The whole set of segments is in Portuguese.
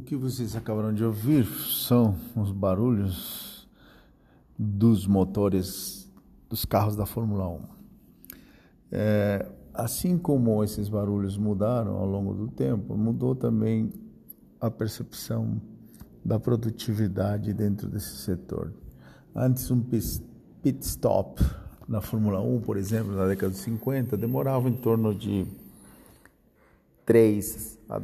que vocês acabaram de ouvir são os barulhos dos motores dos carros da Fórmula 1. É, assim como esses barulhos mudaram ao longo do tempo, mudou também a percepção da produtividade dentro desse setor. Antes, um pit stop na Fórmula 1, por exemplo, na década de 50, demorava em torno de 3 a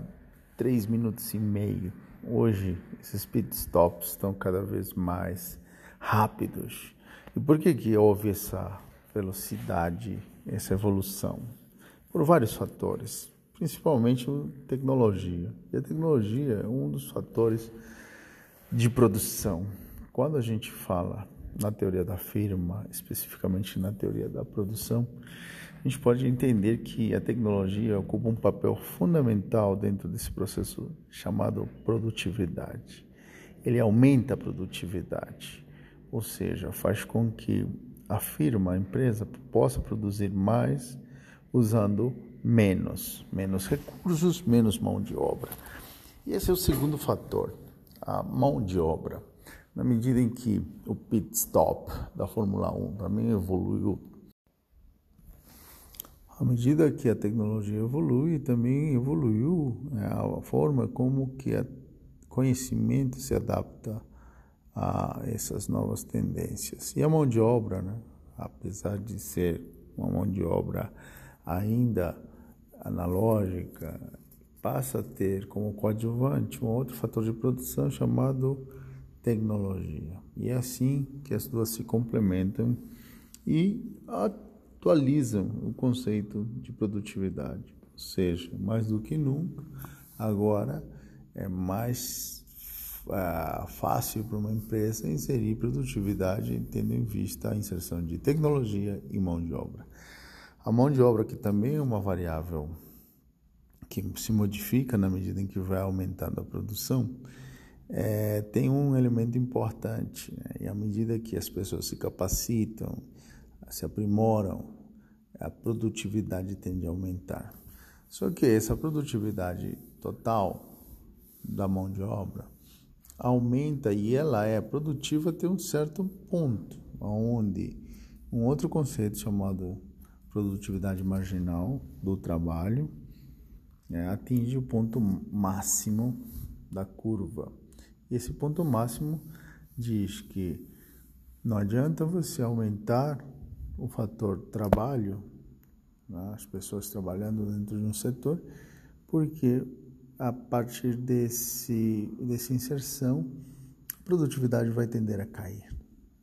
3 minutos e meio. Hoje, esses pit stops estão cada vez mais rápidos. E por que, que houve essa velocidade, essa evolução? Por vários fatores, principalmente tecnologia. E a tecnologia é um dos fatores de produção. Quando a gente fala na teoria da firma, especificamente na teoria da produção, a gente pode entender que a tecnologia ocupa um papel fundamental dentro desse processo chamado produtividade. Ele aumenta a produtividade, ou seja, faz com que a firma, a empresa, possa produzir mais usando menos, menos recursos, menos mão de obra. E esse é o segundo fator, a mão de obra na medida em que o pit stop da Fórmula 1 também evoluiu, à medida que a tecnologia evolui, também evoluiu né, a forma como que o conhecimento se adapta a essas novas tendências. E a mão de obra, né, apesar de ser uma mão de obra ainda analógica, passa a ter como coadjuvante um outro fator de produção chamado tecnologia. E é assim que as duas se complementam e atualizam o conceito de produtividade. Ou seja, mais do que nunca, agora é mais uh, fácil para uma empresa inserir produtividade tendo em vista a inserção de tecnologia e mão de obra. A mão de obra, que também é uma variável que se modifica na medida em que vai aumentando a produção, é, tem um elemento importante. Né? E à medida que as pessoas se capacitam, se aprimoram, a produtividade tende a aumentar. Só que essa produtividade total da mão de obra aumenta e ela é produtiva até um certo ponto, onde um outro conceito chamado produtividade marginal do trabalho é, atinge o ponto máximo da curva. Esse ponto máximo diz que não adianta você aumentar o fator trabalho, né, as pessoas trabalhando dentro de um setor, porque a partir desse, dessa inserção, a produtividade vai tender a cair,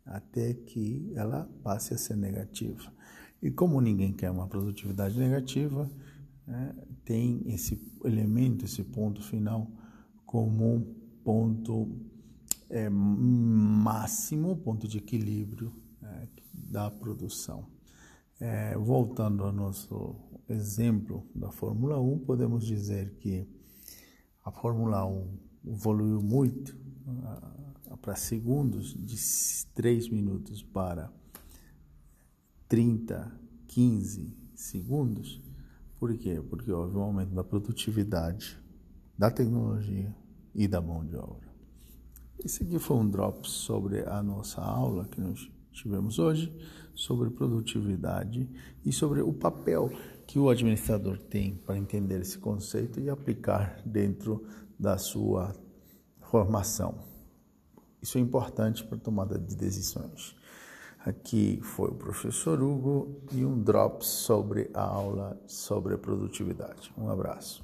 até que ela passe a ser negativa. E como ninguém quer uma produtividade negativa, né, tem esse elemento, esse ponto final como ponto é, máximo, ponto de equilíbrio é, da produção. É, voltando ao nosso exemplo da Fórmula 1, podemos dizer que a Fórmula 1 evoluiu muito uh, para segundos, de 3 minutos para 30, 15 segundos. Por quê? Porque houve um aumento da produtividade, da tecnologia, e da mão de obra. Esse aqui foi um drop sobre a nossa aula que nós tivemos hoje, sobre produtividade e sobre o papel que o administrador tem para entender esse conceito e aplicar dentro da sua formação. Isso é importante para a tomada de decisões. Aqui foi o professor Hugo e um drop sobre a aula sobre produtividade. Um abraço.